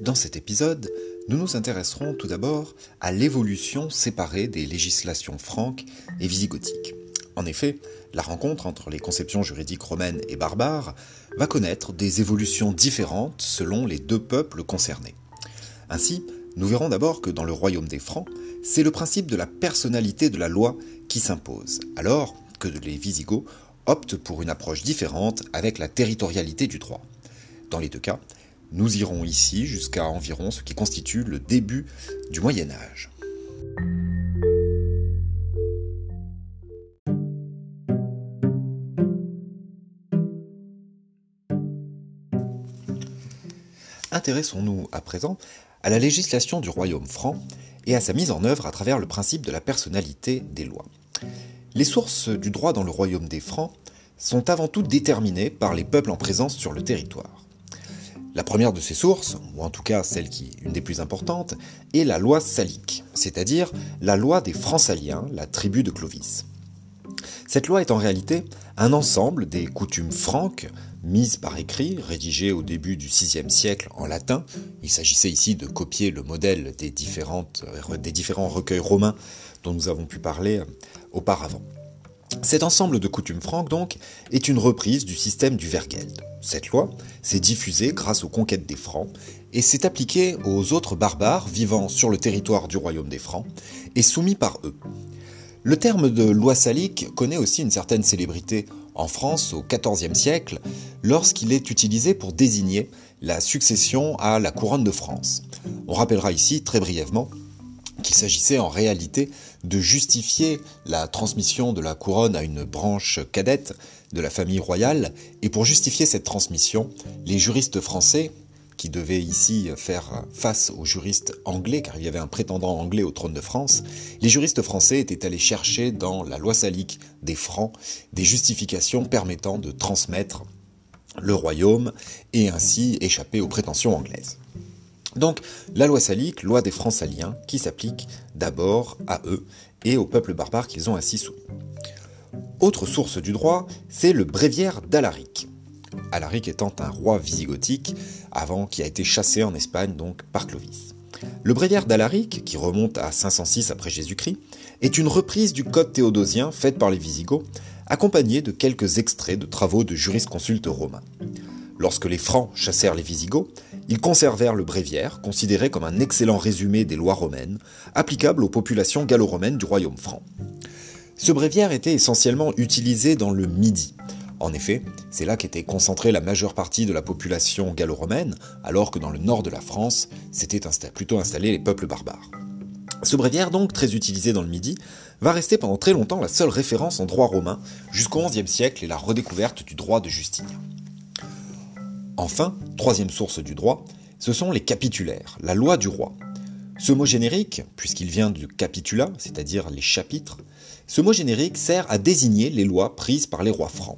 Dans cet épisode, nous nous intéresserons tout d'abord à l'évolution séparée des législations franques et visigothiques. En effet, la rencontre entre les conceptions juridiques romaines et barbares va connaître des évolutions différentes selon les deux peuples concernés. Ainsi, nous verrons d'abord que dans le royaume des Francs, c'est le principe de la personnalité de la loi qui s'impose, alors que les Visigoths optent pour une approche différente avec la territorialité du droit. Dans les deux cas, nous irons ici jusqu'à environ ce qui constitue le début du Moyen Âge. Intéressons-nous à présent à la législation du royaume franc et à sa mise en œuvre à travers le principe de la personnalité des lois. Les sources du droit dans le royaume des Francs sont avant tout déterminées par les peuples en présence sur le territoire. La première de ces sources, ou en tout cas celle qui est une des plus importantes, est la loi salique, c'est-à-dire la loi des Francs-Saliens, la tribu de Clovis. Cette loi est en réalité un ensemble des coutumes franques mises par écrit, rédigées au début du VIe siècle en latin. Il s'agissait ici de copier le modèle des différents recueils romains dont nous avons pu parler euh, auparavant. Cet ensemble de coutumes franques, donc, est une reprise du système du Vergeld. Cette loi s'est diffusée grâce aux conquêtes des Francs et s'est appliquée aux autres barbares vivant sur le territoire du royaume des Francs et soumis par eux. Le terme de loi salique connaît aussi une certaine célébrité en France au XIVe siècle lorsqu'il est utilisé pour désigner la succession à la couronne de France. On rappellera ici très brièvement qu'il s'agissait en réalité de justifier la transmission de la couronne à une branche cadette de la famille royale, et pour justifier cette transmission, les juristes français qui devait ici faire face aux juristes anglais, car il y avait un prétendant anglais au trône de France, les juristes français étaient allés chercher dans la loi salique des Francs des justifications permettant de transmettre le royaume et ainsi échapper aux prétentions anglaises. Donc la loi salique, loi des Francs saliens, qui s'applique d'abord à eux et au peuple barbare qu'ils ont ainsi soumis. Autre source du droit, c'est le bréviaire d'Alaric. Alaric étant un roi visigothique avant qui a été chassé en Espagne donc par Clovis. Le bréviaire d'Alaric, qui remonte à 506 après Jésus-Christ, est une reprise du code théodosien faite par les Visigoths, accompagnée de quelques extraits de travaux de jurisconsultes romains. Lorsque les Francs chassèrent les Visigoths, ils conservèrent le bréviaire, considéré comme un excellent résumé des lois romaines, applicable aux populations gallo-romaines du royaume franc. Ce bréviaire était essentiellement utilisé dans le Midi, en effet, c'est là qu'était concentrée la majeure partie de la population gallo-romaine, alors que dans le nord de la France, s'étaient plutôt installés les peuples barbares. Ce bréviaire, donc très utilisé dans le Midi, va rester pendant très longtemps la seule référence en droit romain, jusqu'au XIe siècle et la redécouverte du droit de Justinien. Enfin, troisième source du droit, ce sont les capitulaires, la loi du roi. Ce mot générique, puisqu'il vient du capitula, c'est-à-dire les chapitres, ce mot générique sert à désigner les lois prises par les rois francs.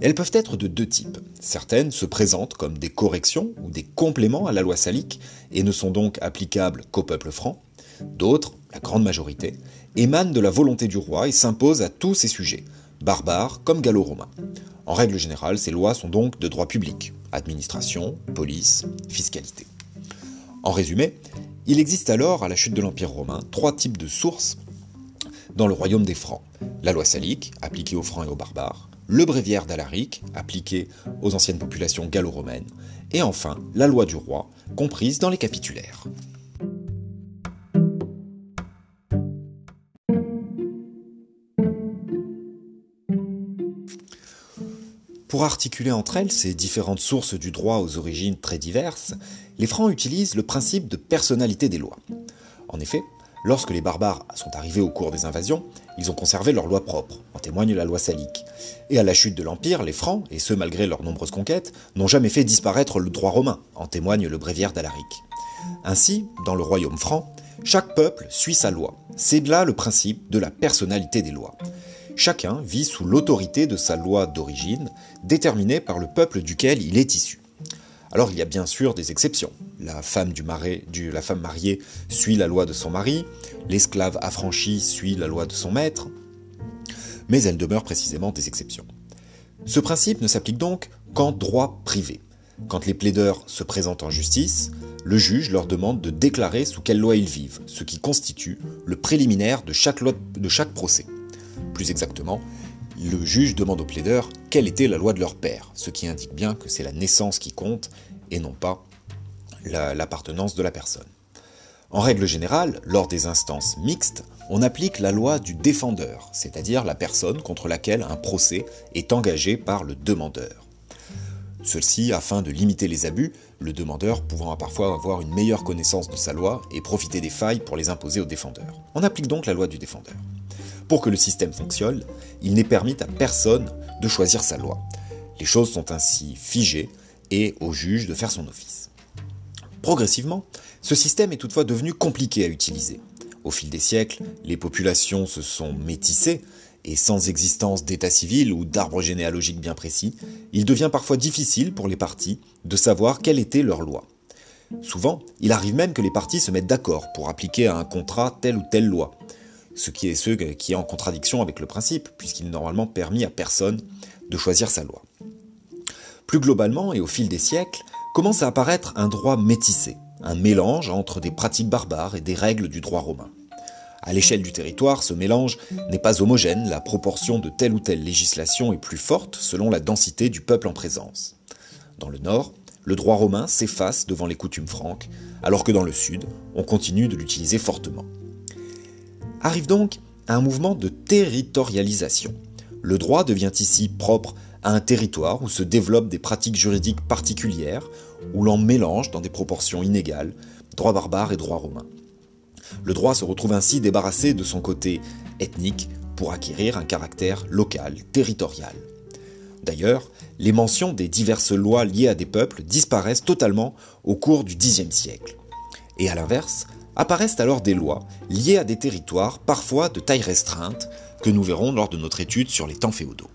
Elles peuvent être de deux types. Certaines se présentent comme des corrections ou des compléments à la loi salique et ne sont donc applicables qu'au peuple franc. D'autres, la grande majorité, émanent de la volonté du roi et s'imposent à tous ses sujets, barbares comme gallo-romains. En règle générale, ces lois sont donc de droit public, administration, police, fiscalité. En résumé, il existe alors, à la chute de l'Empire romain, trois types de sources dans le royaume des Francs. La loi salique, appliquée aux Francs et aux barbares, le bréviaire d'Alaric, appliqué aux anciennes populations gallo-romaines, et enfin la loi du roi, comprise dans les capitulaires. Pour articuler entre elles ces différentes sources du droit aux origines très diverses, les Francs utilisent le principe de personnalité des lois. En effet, Lorsque les barbares sont arrivés au cours des invasions, ils ont conservé leurs lois propres, en témoigne la loi salique. Et à la chute de l'Empire, les Francs, et ce malgré leurs nombreuses conquêtes, n'ont jamais fait disparaître le droit romain, en témoigne le bréviaire d'Alaric. Ainsi, dans le royaume franc, chaque peuple suit sa loi. C'est là le principe de la personnalité des lois. Chacun vit sous l'autorité de sa loi d'origine, déterminée par le peuple duquel il est issu. Alors il y a bien sûr des exceptions. La femme, du la femme mariée suit la loi de son mari, l'esclave affranchi suit la loi de son maître, mais elles demeurent précisément des exceptions. Ce principe ne s'applique donc qu'en droit privé. Quand les plaideurs se présentent en justice, le juge leur demande de déclarer sous quelle loi ils vivent, ce qui constitue le préliminaire de chaque procès. Plus exactement, le juge demande aux plaideurs quelle était la loi de leur père, ce qui indique bien que c'est la naissance qui compte et non pas l'appartenance de la personne. En règle générale, lors des instances mixtes, on applique la loi du défendeur, c'est-à-dire la personne contre laquelle un procès est engagé par le demandeur. Ceci afin de limiter les abus, le demandeur pouvant parfois avoir une meilleure connaissance de sa loi et profiter des failles pour les imposer au défendeur. On applique donc la loi du défendeur. Pour que le système fonctionne, il n'est permis à personne de choisir sa loi. Les choses sont ainsi figées et au juge de faire son office. Progressivement, ce système est toutefois devenu compliqué à utiliser. Au fil des siècles, les populations se sont métissées, et sans existence d'état civil ou d'arbre généalogique bien précis, il devient parfois difficile pour les partis de savoir quelle était leur loi. Souvent, il arrive même que les partis se mettent d'accord pour appliquer à un contrat telle ou telle loi, ce qui est en contradiction avec le principe, puisqu'il n'est normalement permis à personne de choisir sa loi. Plus globalement, et au fil des siècles, commence à apparaître un droit métissé, un mélange entre des pratiques barbares et des règles du droit romain. À l'échelle du territoire, ce mélange n'est pas homogène, la proportion de telle ou telle législation est plus forte selon la densité du peuple en présence. Dans le nord, le droit romain s'efface devant les coutumes franques, alors que dans le sud, on continue de l'utiliser fortement. Arrive donc un mouvement de territorialisation. Le droit devient ici propre à un territoire où se développent des pratiques juridiques particulières, où l'on mélange dans des proportions inégales droit barbare et droit romain. Le droit se retrouve ainsi débarrassé de son côté ethnique pour acquérir un caractère local, territorial. D'ailleurs, les mentions des diverses lois liées à des peuples disparaissent totalement au cours du Xe siècle. Et à l'inverse, apparaissent alors des lois liées à des territoires parfois de taille restreinte, que nous verrons lors de notre étude sur les temps féodaux.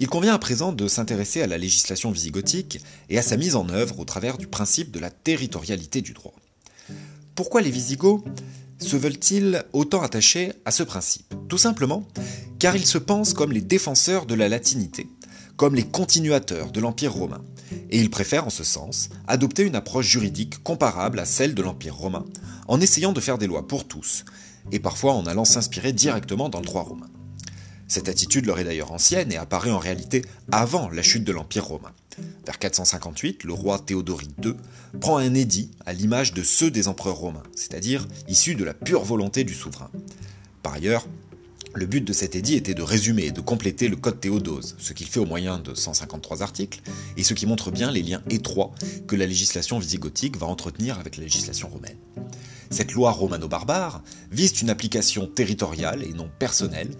Il convient à présent de s'intéresser à la législation visigothique et à sa mise en œuvre au travers du principe de la territorialité du droit. Pourquoi les Visigoths se veulent-ils autant attachés à ce principe? Tout simplement car ils se pensent comme les défenseurs de la latinité, comme les continuateurs de l'Empire romain, et ils préfèrent en ce sens adopter une approche juridique comparable à celle de l'Empire romain, en essayant de faire des lois pour tous, et parfois en allant s'inspirer directement dans le droit romain. Cette attitude leur est d'ailleurs ancienne et apparaît en réalité avant la chute de l'Empire romain. Vers 458, le roi Théodoric II prend un édit à l'image de ceux des empereurs romains, c'est-à-dire issus de la pure volonté du souverain. Par ailleurs, le but de cet édit était de résumer et de compléter le code Théodose, ce qu'il fait au moyen de 153 articles, et ce qui montre bien les liens étroits que la législation visigothique va entretenir avec la législation romaine. Cette loi romano-barbare vise une application territoriale et non personnelle,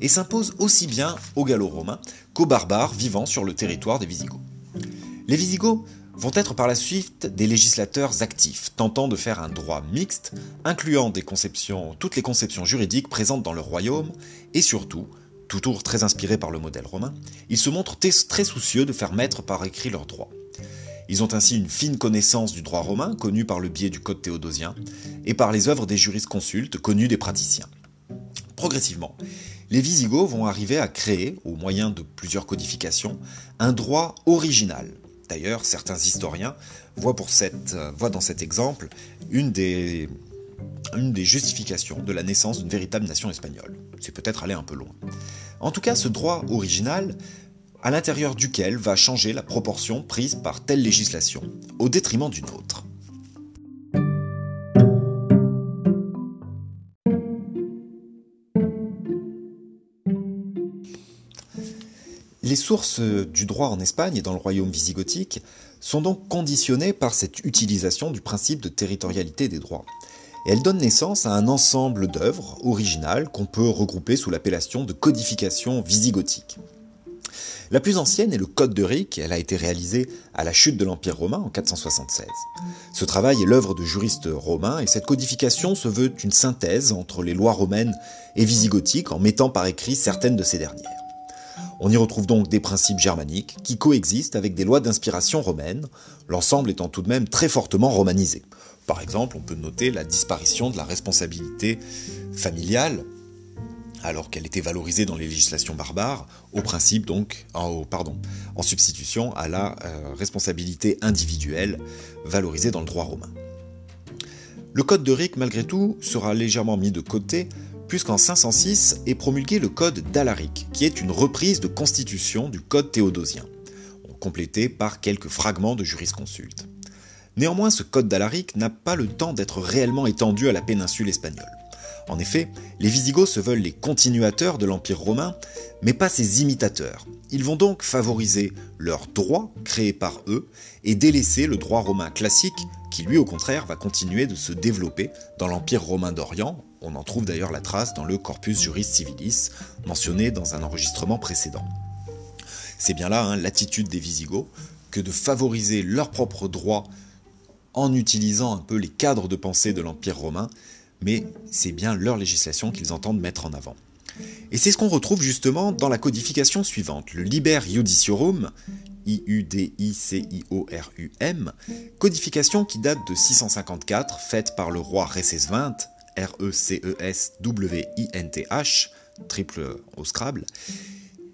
et s'impose aussi bien aux Gallo-Romains qu'aux barbares vivant sur le territoire des Visigoths. Les Visigoths vont être par la suite des législateurs actifs, tentant de faire un droit mixte, incluant toutes les conceptions juridiques présentes dans leur royaume, et surtout, toujours très inspirés par le modèle romain, ils se montrent très soucieux de faire mettre par écrit leurs droits. Ils ont ainsi une fine connaissance du droit romain, connu par le biais du code théodosien, et par les œuvres des jurisconsultes, connus des praticiens. Progressivement, les Visigoths vont arriver à créer, au moyen de plusieurs codifications, un droit original. D'ailleurs, certains historiens voient, voient dans cet exemple une des justifications de la naissance d'une véritable nation espagnole. C'est peut-être aller un peu loin. En tout cas, ce droit original à l'intérieur duquel va changer la proportion prise par telle législation, au détriment d'une autre. Les sources du droit en Espagne et dans le royaume visigothique sont donc conditionnées par cette utilisation du principe de territorialité des droits. Et elles donnent naissance à un ensemble d'œuvres originales qu'on peut regrouper sous l'appellation de codification visigothique. La plus ancienne est le Code de Ric, elle a été réalisée à la chute de l'Empire romain en 476. Ce travail est l'œuvre de juristes romains et cette codification se veut une synthèse entre les lois romaines et visigothiques en mettant par écrit certaines de ces dernières. On y retrouve donc des principes germaniques qui coexistent avec des lois d'inspiration romaine, l'ensemble étant tout de même très fortement romanisé. Par exemple, on peut noter la disparition de la responsabilité familiale, alors qu'elle était valorisée dans les législations barbares, au principe donc, en, substitution à la euh, responsabilité individuelle valorisée dans le droit romain. Le code de Ric, malgré tout, sera légèrement mis de côté, puisqu'en 506 est promulgué le code d'Alaric, qui est une reprise de constitution du code théodosien, complété par quelques fragments de jurisconsulte. Néanmoins, ce code d'Alaric n'a pas le temps d'être réellement étendu à la péninsule espagnole. En effet, les Visigoths se veulent les continuateurs de l'Empire romain, mais pas ses imitateurs. Ils vont donc favoriser leurs droits créés par eux et délaisser le droit romain classique qui lui au contraire va continuer de se développer dans l'Empire romain d'Orient. On en trouve d'ailleurs la trace dans le Corpus Juris Civilis, mentionné dans un enregistrement précédent. C'est bien là hein, l'attitude des Visigoths que de favoriser leurs propres droits en utilisant un peu les cadres de pensée de l'Empire romain mais c'est bien leur législation qu'ils entendent mettre en avant. Et c'est ce qu'on retrouve justement dans la codification suivante, le Liber Judiciorum, I-U-D-I-C-I-O-R-U-M, codification qui date de 654, faite par le roi Recesvint, R-E-C-E-S-W-I-N-T-H, triple au Scrabble.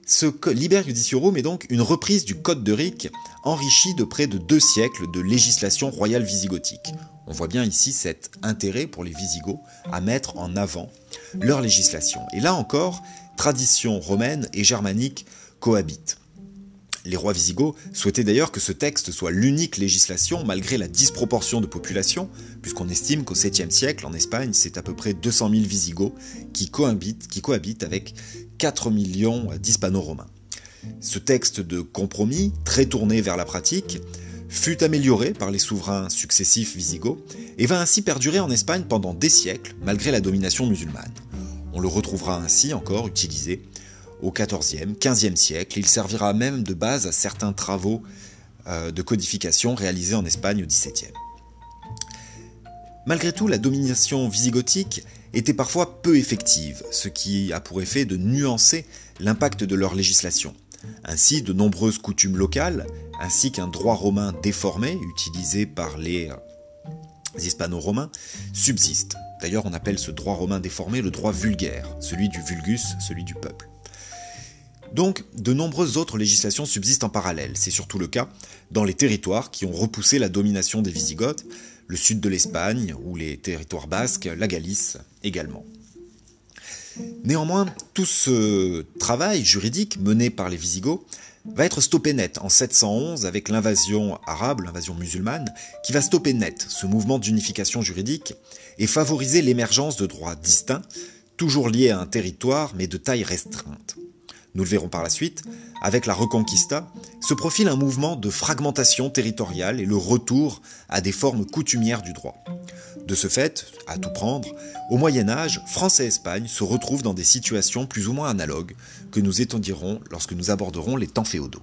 Ce Liber Judiciorum est donc une reprise du Code de Ric, enrichi de près de deux siècles de législation royale visigothique. On voit bien ici cet intérêt pour les Visigoths à mettre en avant leur législation. Et là encore, tradition romaine et germanique cohabitent. Les rois visigoths souhaitaient d'ailleurs que ce texte soit l'unique législation malgré la disproportion de population, puisqu'on estime qu'au 7e siècle, en Espagne, c'est à peu près 200 000 visigoths qui cohabitent, qui cohabitent avec 4 millions d'hispano-romains. Ce texte de compromis, très tourné vers la pratique, fut amélioré par les souverains successifs visigoths et va ainsi perdurer en Espagne pendant des siècles malgré la domination musulmane. On le retrouvera ainsi encore utilisé au XIVe, XVe siècle. Il servira même de base à certains travaux euh, de codification réalisés en Espagne au XVIIe. Malgré tout, la domination visigothique était parfois peu effective, ce qui a pour effet de nuancer l'impact de leur législation. Ainsi, de nombreuses coutumes locales, ainsi qu'un droit romain déformé utilisé par les hispano-romains, subsistent. D'ailleurs, on appelle ce droit romain déformé le droit vulgaire, celui du vulgus, celui du peuple. Donc, de nombreuses autres législations subsistent en parallèle. C'est surtout le cas dans les territoires qui ont repoussé la domination des Visigoths, le sud de l'Espagne ou les territoires basques, la Galice également. Néanmoins, tout ce travail juridique mené par les Visigoths va être stoppé net en 711 avec l'invasion arabe, l'invasion musulmane, qui va stopper net ce mouvement d'unification juridique et favoriser l'émergence de droits distincts, toujours liés à un territoire mais de taille restreinte. Nous le verrons par la suite, avec la Reconquista, se profile un mouvement de fragmentation territoriale et le retour à des formes coutumières du droit. De ce fait, à tout prendre, au Moyen Âge, France et Espagne se retrouvent dans des situations plus ou moins analogues que nous étudierons lorsque nous aborderons les temps féodaux.